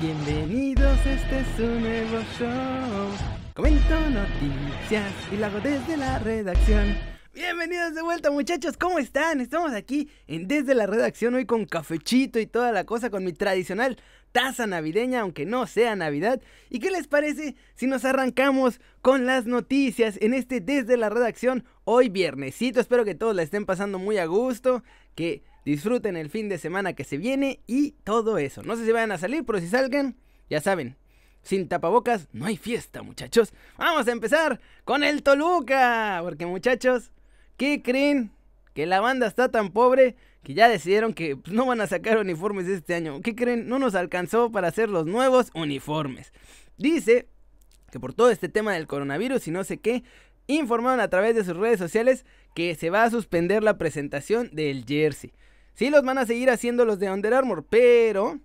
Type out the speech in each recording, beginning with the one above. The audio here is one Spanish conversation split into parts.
Bienvenidos, este es un nuevo show. Comento noticias y lo hago desde la redacción. Bienvenidos de vuelta muchachos, ¿cómo están? Estamos aquí en Desde la Redacción hoy con cafechito y toda la cosa con mi tradicional taza navideña, aunque no sea Navidad. ¿Y qué les parece si nos arrancamos con las noticias en este Desde la Redacción hoy viernesito? Espero que todos la estén pasando muy a gusto, que disfruten el fin de semana que se viene y todo eso. No sé si vayan a salir, pero si salgan, ya saben, sin tapabocas no hay fiesta, muchachos. Vamos a empezar con el Toluca, porque muchachos, ¿qué creen? Que la banda está tan pobre que ya decidieron que pues, no van a sacar uniformes este año. ¿Qué creen? No nos alcanzó para hacer los nuevos uniformes. Dice que por todo este tema del coronavirus y no sé qué, informaron a través de sus redes sociales que se va a suspender la presentación del jersey. Sí los van a seguir haciendo los de Under Armour, pero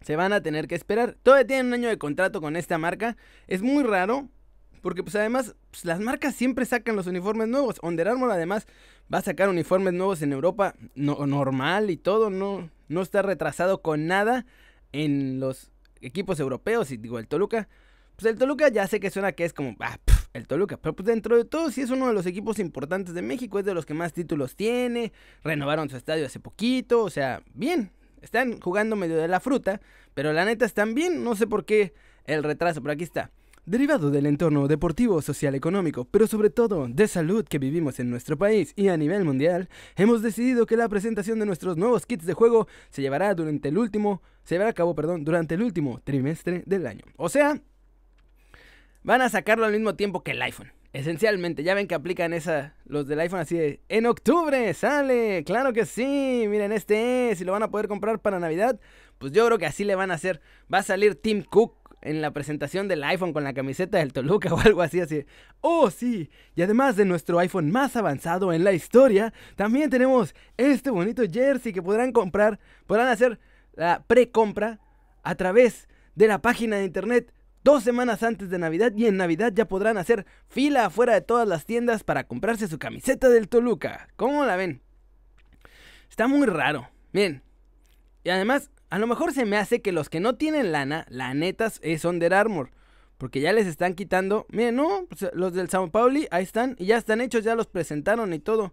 se van a tener que esperar. Todavía tienen un año de contrato con esta marca. Es muy raro. Porque pues además pues, las marcas siempre sacan los uniformes nuevos. Under Armour además va a sacar uniformes nuevos en Europa no, normal y todo. No, no está retrasado con nada en los equipos europeos. Y digo, el Toluca. Pues el Toluca ya sé que suena que es como... Ah, el Toluca. Pero pues dentro de todo sí es uno de los equipos importantes de México. Es de los que más títulos tiene. Renovaron su estadio hace poquito. O sea, bien. Están jugando medio de la fruta. Pero la neta están bien. No sé por qué el retraso. Pero aquí está. Derivado del entorno deportivo, social, económico, pero sobre todo de salud que vivimos en nuestro país y a nivel mundial, hemos decidido que la presentación de nuestros nuevos kits de juego se llevará durante el último, se llevará a cabo, perdón, durante el último trimestre del año. O sea, van a sacarlo al mismo tiempo que el iPhone. Esencialmente, ya ven que aplican esa, los del iPhone así de, en octubre sale, claro que sí, miren este es, y lo van a poder comprar para Navidad, pues yo creo que así le van a hacer, va a salir Tim Cook en la presentación del iPhone con la camiseta del Toluca o algo así, así. Oh, sí. Y además de nuestro iPhone más avanzado en la historia, también tenemos este bonito jersey que podrán comprar, podrán hacer la precompra a través de la página de internet dos semanas antes de Navidad y en Navidad ya podrán hacer fila afuera de todas las tiendas para comprarse su camiseta del Toluca. ¿Cómo la ven? Está muy raro. Bien. Y además, a lo mejor se me hace que los que no tienen lana, la neta es Under Armour. Porque ya les están quitando. Miren, no, pues, los del Sao Pauli, ahí están. Y ya están hechos, ya los presentaron y todo.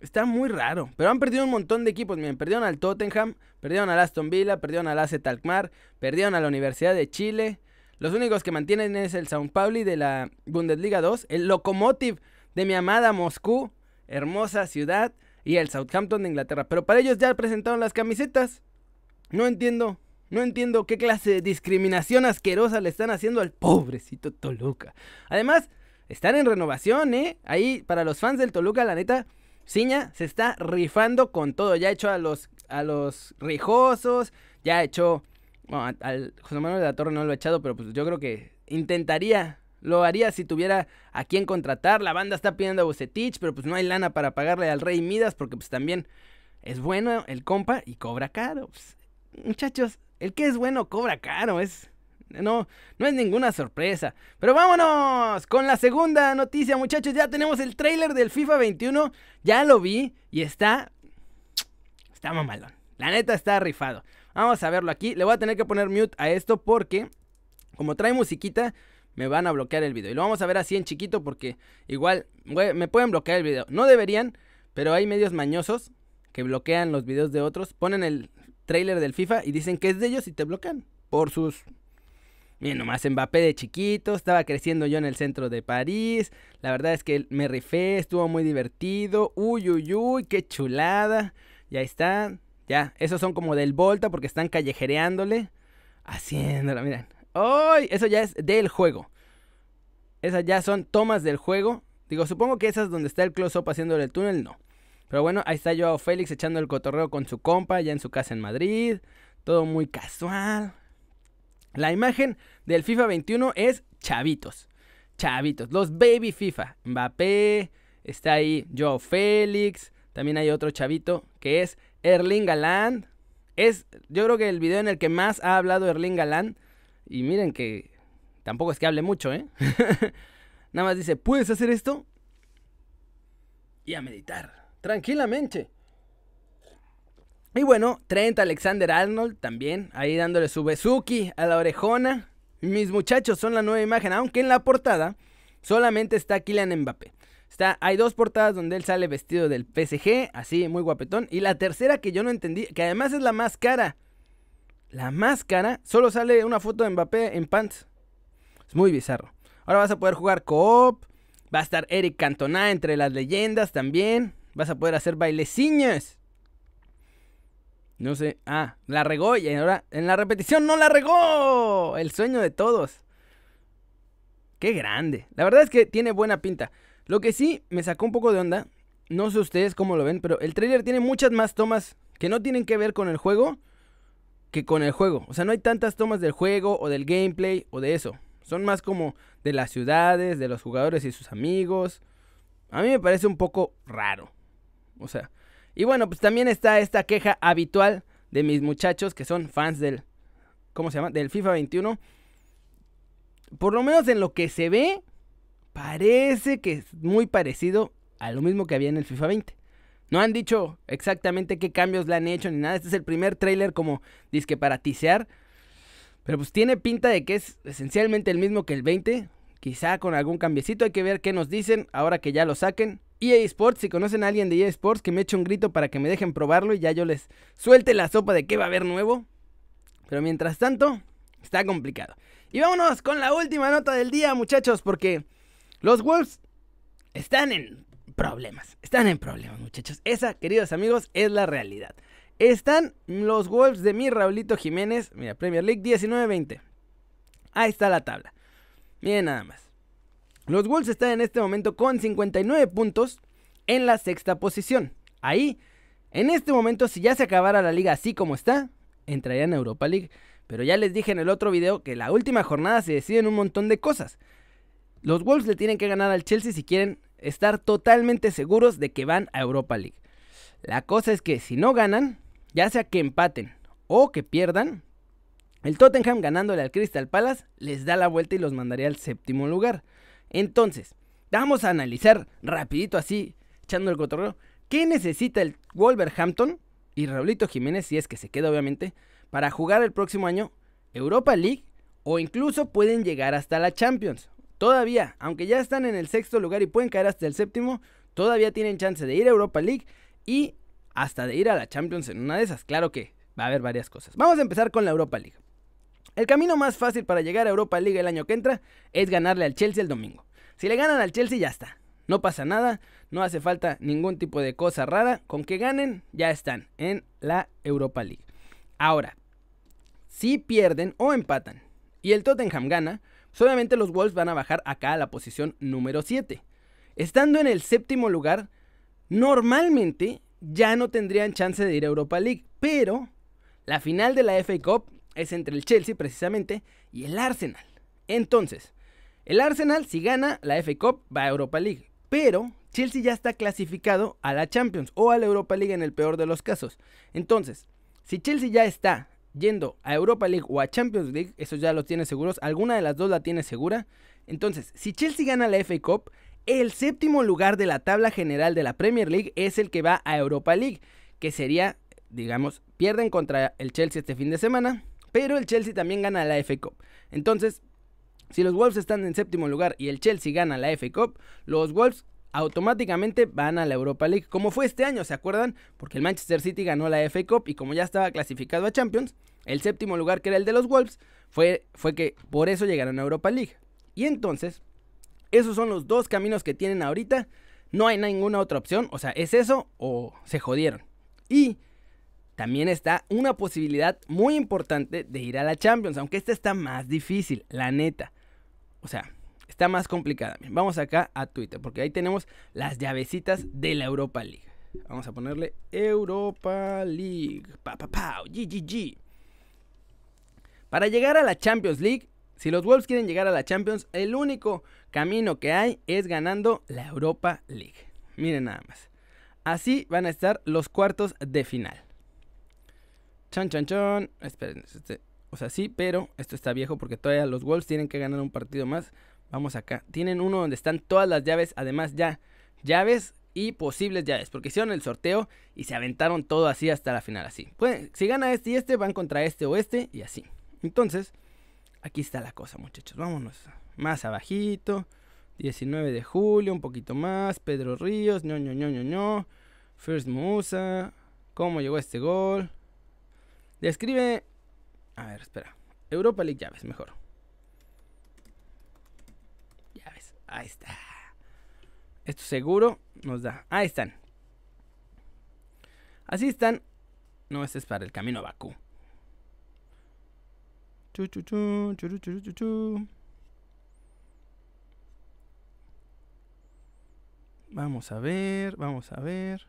Está muy raro. Pero han perdido un montón de equipos. Miren, perdieron al Tottenham, perdieron al Aston Villa, perdieron al AZ Alkmaar, perdieron a la Universidad de Chile. Los únicos que mantienen es el Sao Pauli de la Bundesliga 2, el Lokomotiv de mi amada Moscú, hermosa ciudad, y el Southampton de Inglaterra. Pero para ellos ya presentaron las camisetas. No entiendo, no entiendo qué clase de discriminación asquerosa le están haciendo al pobrecito Toluca. Además, están en renovación, ¿eh? Ahí, para los fans del Toluca, la neta, Ciña se está rifando con todo. Ya ha hecho a los, a los rijosos, ya ha hecho... Bueno, al José Manuel de la Torre no lo ha echado, pero pues yo creo que intentaría lo haría si tuviera a quién contratar. La banda está pidiendo a Bucetich, pero pues no hay lana para pagarle al Rey Midas porque pues también es bueno el compa y cobra caro. Pues, muchachos, el que es bueno cobra caro, es... No, no es ninguna sorpresa. Pero vámonos con la segunda noticia, muchachos. Ya tenemos el trailer del FIFA 21. Ya lo vi y está... Está mamalón. La neta está rifado. Vamos a verlo aquí. Le voy a tener que poner mute a esto porque... Como trae musiquita, me van a bloquear el video. Y lo vamos a ver así en chiquito porque igual me pueden bloquear el video. No deberían, pero hay medios mañosos que bloquean los videos de otros. Ponen el trailer del FIFA y dicen que es de ellos y te bloquean por sus... Miren, nomás Mbappé de chiquito, estaba creciendo yo en el centro de París. La verdad es que me rifé, estuvo muy divertido. Uy, uy, uy, qué chulada. Ya está, ya, esos son como del Volta porque están callejereándole. Haciéndolo, miren. ¡Ay! Eso ya es del juego. Esas ya son tomas del juego. Digo, supongo que esas donde está el close-up haciéndole el túnel, no. Pero bueno, ahí está Joao Félix echando el cotorreo con su compa, ya en su casa en Madrid. Todo muy casual. La imagen del FIFA 21 es chavitos. Chavitos. Los baby FIFA. Mbappé. Está ahí Joao Félix. También hay otro chavito que es Erling Galán. Es, yo creo que el video en el que más ha hablado Erling Galán. Y miren que tampoco es que hable mucho, ¿eh? Nada más dice, ¿puedes hacer esto? Y a meditar tranquilamente. Y bueno, Trent Alexander Arnold también, ahí dándole su besuki a la orejona. Mis muchachos son la nueva imagen, aunque en la portada solamente está Kylian Mbappé. Está, hay dos portadas donde él sale vestido del PSG, así muy guapetón. Y la tercera que yo no entendí, que además es la más cara. La más cara, solo sale una foto de Mbappé en pants. Es muy bizarro. Ahora vas a poder jugar co-op. Va a estar Eric Cantona entre las leyendas también. Vas a poder hacer baileciñas. No sé. Ah, la regó y ahora en la repetición no la regó. El sueño de todos. Qué grande. La verdad es que tiene buena pinta. Lo que sí me sacó un poco de onda. No sé ustedes cómo lo ven, pero el trailer tiene muchas más tomas que no tienen que ver con el juego que con el juego. O sea, no hay tantas tomas del juego o del gameplay o de eso. Son más como de las ciudades, de los jugadores y sus amigos. A mí me parece un poco raro. O sea, y bueno, pues también está esta queja habitual de mis muchachos que son fans del ¿cómo se llama? del FIFA 21. Por lo menos en lo que se ve parece que es muy parecido a lo mismo que había en el FIFA 20. No han dicho exactamente qué cambios le han hecho ni nada. Este es el primer trailer como disque para tisear. Pero pues tiene pinta de que es esencialmente el mismo que el 20. Quizá con algún cambiecito. Hay que ver qué nos dicen ahora que ya lo saquen. EA Sports, si conocen a alguien de EA Sports, que me eche un grito para que me dejen probarlo y ya yo les suelte la sopa de qué va a haber nuevo. Pero mientras tanto, está complicado. Y vámonos con la última nota del día, muchachos, porque los Wolves están en problemas. Están en problemas, muchachos. Esa, queridos amigos, es la realidad. Están los Wolves de mi Raulito Jiménez. Mira, Premier League 19-20. Ahí está la tabla. Miren nada más. Los Wolves están en este momento con 59 puntos en la sexta posición. Ahí, en este momento, si ya se acabara la liga así como está, entrarían en Europa League. Pero ya les dije en el otro video que la última jornada se deciden un montón de cosas. Los Wolves le tienen que ganar al Chelsea si quieren estar totalmente seguros de que van a Europa League. La cosa es que si no ganan, ya sea que empaten o que pierdan, el Tottenham ganándole al Crystal Palace les da la vuelta y los mandaría al séptimo lugar. Entonces, vamos a analizar rapidito así, echando el cotorreo, qué necesita el Wolverhampton y Raulito Jiménez, si es que se queda obviamente, para jugar el próximo año Europa League o incluso pueden llegar hasta la Champions. Todavía, aunque ya están en el sexto lugar y pueden caer hasta el séptimo, todavía tienen chance de ir a Europa League y hasta de ir a la Champions en una de esas. Claro que va a haber varias cosas. Vamos a empezar con la Europa League. El camino más fácil para llegar a Europa League el año que entra es ganarle al Chelsea el domingo. Si le ganan al Chelsea ya está. No pasa nada, no hace falta ningún tipo de cosa rara. Con que ganen ya están en la Europa League. Ahora, si pierden o empatan y el Tottenham gana, solamente los Wolves van a bajar acá a la posición número 7. Estando en el séptimo lugar, normalmente ya no tendrían chance de ir a Europa League. Pero la final de la FA Cup es entre el Chelsea precisamente y el Arsenal. Entonces, el Arsenal si gana la FA Cup va a Europa League. Pero Chelsea ya está clasificado a la Champions o a la Europa League en el peor de los casos. Entonces, si Chelsea ya está yendo a Europa League o a Champions League, eso ya lo tiene seguros, alguna de las dos la tiene segura. Entonces, si Chelsea gana la FA Cup, el séptimo lugar de la tabla general de la Premier League es el que va a Europa League, que sería, digamos, pierden contra el Chelsea este fin de semana, pero el Chelsea también gana la FA Cup. Entonces, si los Wolves están en séptimo lugar y el Chelsea gana la FA Cup, los Wolves automáticamente van a la Europa League, como fue este año, ¿se acuerdan? Porque el Manchester City ganó la FA Cup y como ya estaba clasificado a Champions, el séptimo lugar que era el de los Wolves, fue, fue que por eso llegaron a Europa League. Y entonces, esos son los dos caminos que tienen ahorita. No hay ninguna otra opción. O sea, es eso o se jodieron. Y también está una posibilidad muy importante de ir a la Champions. Aunque esta está más difícil, la neta. O sea, está más complicada. Vamos acá a Twitter. Porque ahí tenemos las llavecitas de la Europa League. Vamos a ponerle Europa League. Pa, pa, pa, GGG. Para llegar a la Champions League si los Wolves quieren llegar a la Champions, el único camino que hay es ganando la Europa League. Miren nada más. Así van a estar los cuartos de final. Chan, chan, chan. Esperen. Este, o sea, sí, pero esto está viejo porque todavía los Wolves tienen que ganar un partido más. Vamos acá. Tienen uno donde están todas las llaves. Además, ya llaves y posibles llaves, porque hicieron el sorteo y se aventaron todo así hasta la final, así. si gana este y este, van contra este o este y así. Entonces, aquí está la cosa, muchachos. Vámonos más abajito. 19 de julio, un poquito más. Pedro Ríos, ño, ño, ño, ño. First Musa. ¿Cómo llegó este gol? Describe. A ver, espera. Europa League llaves, mejor. Llaves. Ahí está. Esto seguro nos da. Ahí están. Así están. No, este es para el camino a Bakú. Chu, chu, chu, chu, chu. Vamos a ver, vamos a ver.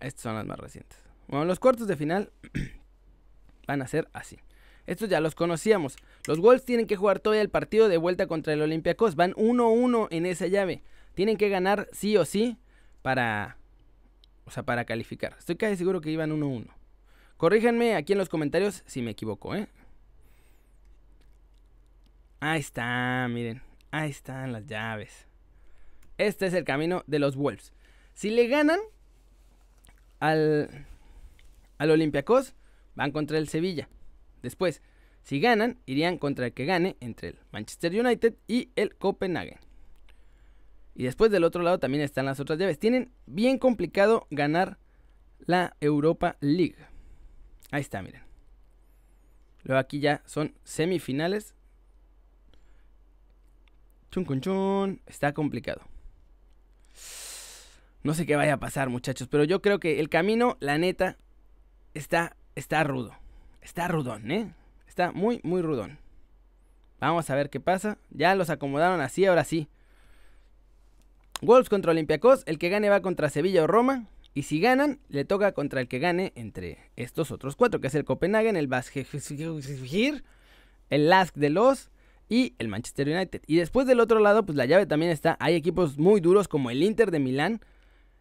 Estas son las más recientes. Bueno, los cuartos de final van a ser así. Estos ya los conocíamos. Los Wolves tienen que jugar todavía el partido de vuelta contra el Olympiacos. Van 1-1 en esa llave. Tienen que ganar sí o sí para o sea, para calificar. Estoy casi seguro que iban 1-1. Corríjanme aquí en los comentarios si me equivoco, ¿eh? Ahí está, miren. Ahí están las llaves. Este es el camino de los Wolves. Si le ganan al, al Olympiacos, van contra el Sevilla. Después, si ganan, irían contra el que gane entre el Manchester United y el Copenhagen. Y después del otro lado también están las otras llaves. Tienen bien complicado ganar la Europa League. Ahí está, miren. Luego aquí ya son semifinales. Chun con chun. Está complicado. No sé qué vaya a pasar, muchachos, pero yo creo que el camino, la neta, está, está rudo. Está rudón, ¿eh? Está muy, muy rudón. Vamos a ver qué pasa. Ya los acomodaron así, ahora sí. Wolves contra Olympiacos. El que gane va contra Sevilla o Roma. Y si ganan, le toca contra el que gane entre estos otros cuatro, que es el Copenhagen, el Basgir, el Lask de los y el Manchester United. Y después del otro lado, pues la llave también está. Hay equipos muy duros como el Inter de Milán.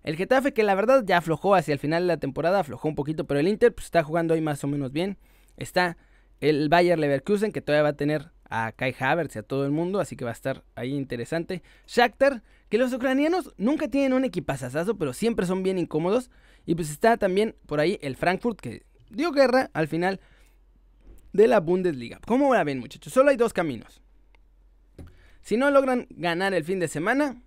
El Getafe que la verdad ya aflojó hacia el final de la temporada, aflojó un poquito, pero el Inter pues, está jugando ahí más o menos bien. Está el Bayer Leverkusen que todavía va a tener a Kai Havertz y a todo el mundo, así que va a estar ahí interesante. Shakhtar, que los ucranianos nunca tienen un equipazazazo, pero siempre son bien incómodos. Y pues está también por ahí el Frankfurt que dio guerra al final de la Bundesliga. ¿Cómo la ven, muchachos? Solo hay dos caminos. Si no logran ganar el fin de semana,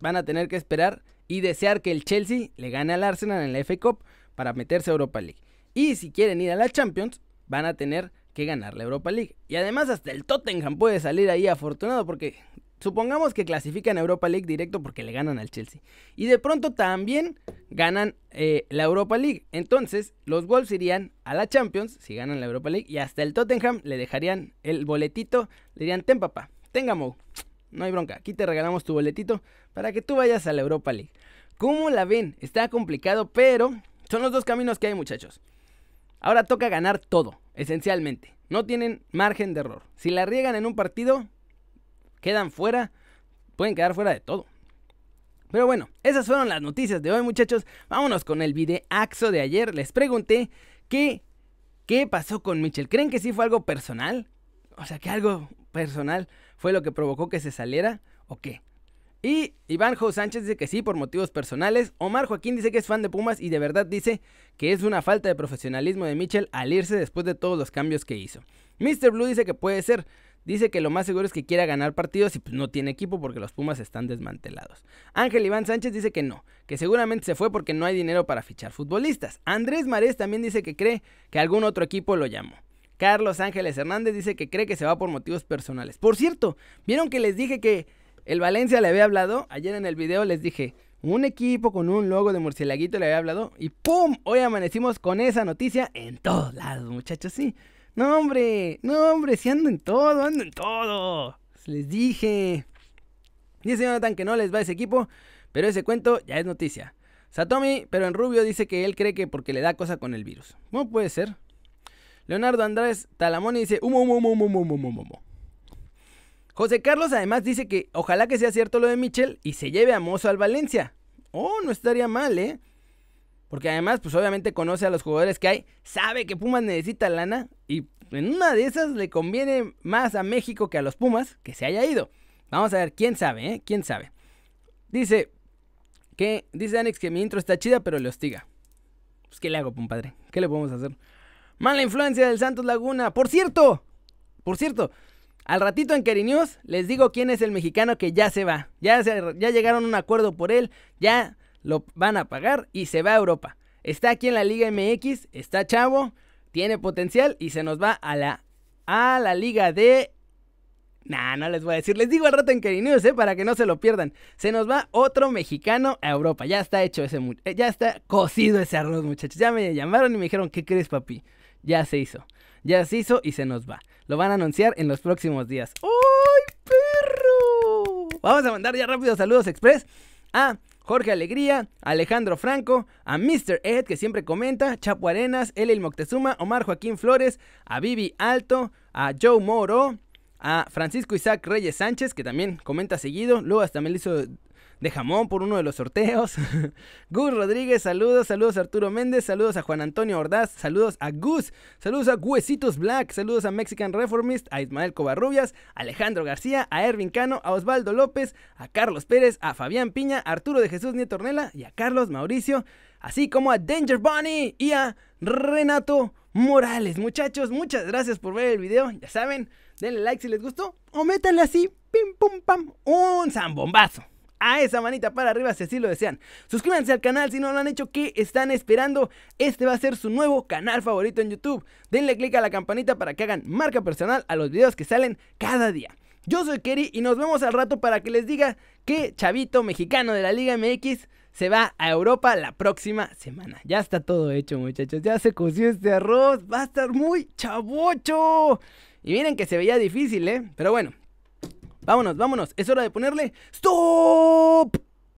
van a tener que esperar y desear que el Chelsea le gane al Arsenal en la FA Cup para meterse a Europa League. Y si quieren ir a la Champions, van a tener que ganar la Europa League. Y además hasta el Tottenham puede salir ahí afortunado porque supongamos que clasifican a Europa League directo porque le ganan al Chelsea. Y de pronto también ganan eh, la Europa League. Entonces los Wolves irían a la Champions si ganan la Europa League. Y hasta el Tottenham le dejarían el boletito. Le dirían, ten papá, tenga Mo. No hay bronca, aquí te regalamos tu boletito para que tú vayas a la Europa League. ¿Cómo la ven? Está complicado, pero son los dos caminos que hay muchachos. Ahora toca ganar todo, esencialmente. No tienen margen de error. Si la riegan en un partido, quedan fuera, pueden quedar fuera de todo. Pero bueno, esas fueron las noticias de hoy, muchachos. Vámonos con el videaxo de ayer. Les pregunté qué, qué pasó con Mitchell. ¿Creen que sí fue algo personal? O sea, que algo personal fue lo que provocó que se saliera o qué. Y Iván Jo Sánchez dice que sí por motivos personales. Omar Joaquín dice que es fan de Pumas y de verdad dice que es una falta de profesionalismo de Mitchell al irse después de todos los cambios que hizo. Mr. Blue dice que puede ser. Dice que lo más seguro es que quiera ganar partidos y pues no tiene equipo porque los Pumas están desmantelados. Ángel Iván Sánchez dice que no, que seguramente se fue porque no hay dinero para fichar futbolistas. Andrés Marés también dice que cree que algún otro equipo lo llamó. Carlos Ángeles Hernández dice que cree que se va por motivos personales. Por cierto, ¿vieron que les dije que el Valencia le había hablado? Ayer en el video les dije, un equipo con un logo de murcielaguito le había hablado y ¡pum! Hoy amanecimos con esa noticia en todos lados, muchachos, sí. No, hombre, no, hombre, si ando en todo, ando en todo. Les dije. Dice Jonathan que no les va ese equipo, pero ese cuento ya es noticia. Satomi, pero en rubio, dice que él cree que porque le da cosa con el virus. ¿Cómo puede ser? Leonardo Andrés Talamoni dice humo, humo. José Carlos además dice que ojalá que sea cierto lo de Michel y se lleve a Mozo al Valencia. Oh, no estaría mal, ¿eh? Porque además, pues obviamente conoce a los jugadores que hay, sabe que Pumas necesita lana y en una de esas le conviene más a México que a los Pumas que se haya ido. Vamos a ver, quién sabe, ¿eh? ¿Quién sabe? Dice Que dice Anix que mi intro está chida, pero le hostiga. Pues, ¿qué le hago, compadre? ¿Qué le podemos hacer? Mala influencia del Santos Laguna. Por cierto, por cierto, al ratito en News les digo quién es el mexicano que ya se va. Ya, ya llegaron a un acuerdo por él, ya lo van a pagar y se va a Europa. Está aquí en la Liga MX, está chavo, tiene potencial y se nos va a la, a la Liga de Nah, no les voy a decir. Les digo al rato en News, ¿eh? Para que no se lo pierdan. Se nos va otro mexicano a Europa. Ya está hecho ese... Eh, ya está cocido ese arroz, muchachos. Ya me llamaron y me dijeron, ¿qué crees, papi? Ya se hizo. Ya se hizo y se nos va. Lo van a anunciar en los próximos días. ¡Ay, perro! Vamos a mandar ya rápido saludos express a Jorge Alegría, Alejandro Franco, a Mr. Ed, que siempre comenta, Chapo Arenas, Elil Moctezuma, Omar Joaquín Flores, a Vivi Alto, a Joe Moro, a Francisco Isaac Reyes Sánchez, que también comenta seguido. Luego hasta me lo hizo de jamón por uno de los sorteos. Gus Rodríguez, saludos, saludos a Arturo Méndez, saludos a Juan Antonio Ordaz, saludos a Gus, saludos a Huesitos Black, saludos a Mexican Reformist, a Ismael Covarrubias, a Alejandro García, a Ervin Cano, a Osvaldo López, a Carlos Pérez, a Fabián Piña, a Arturo de Jesús Nieto Ornella y a Carlos Mauricio, así como a Danger Bunny y a Renato Morales. Muchachos, muchas gracias por ver el video, ya saben. Denle like si les gustó o métanle así, pim pum pam, un zambombazo. A esa manita para arriba si así lo desean. Suscríbanse al canal si no lo han hecho. ¿Qué están esperando? Este va a ser su nuevo canal favorito en YouTube. Denle click a la campanita para que hagan marca personal a los videos que salen cada día. Yo soy Kerry y nos vemos al rato para que les diga que Chavito mexicano de la Liga MX se va a Europa la próxima semana. Ya está todo hecho, muchachos. Ya se coció este arroz. Va a estar muy chavocho. Y miren que se veía difícil, ¿eh? Pero bueno, vámonos, vámonos. Es hora de ponerle ¡Stop!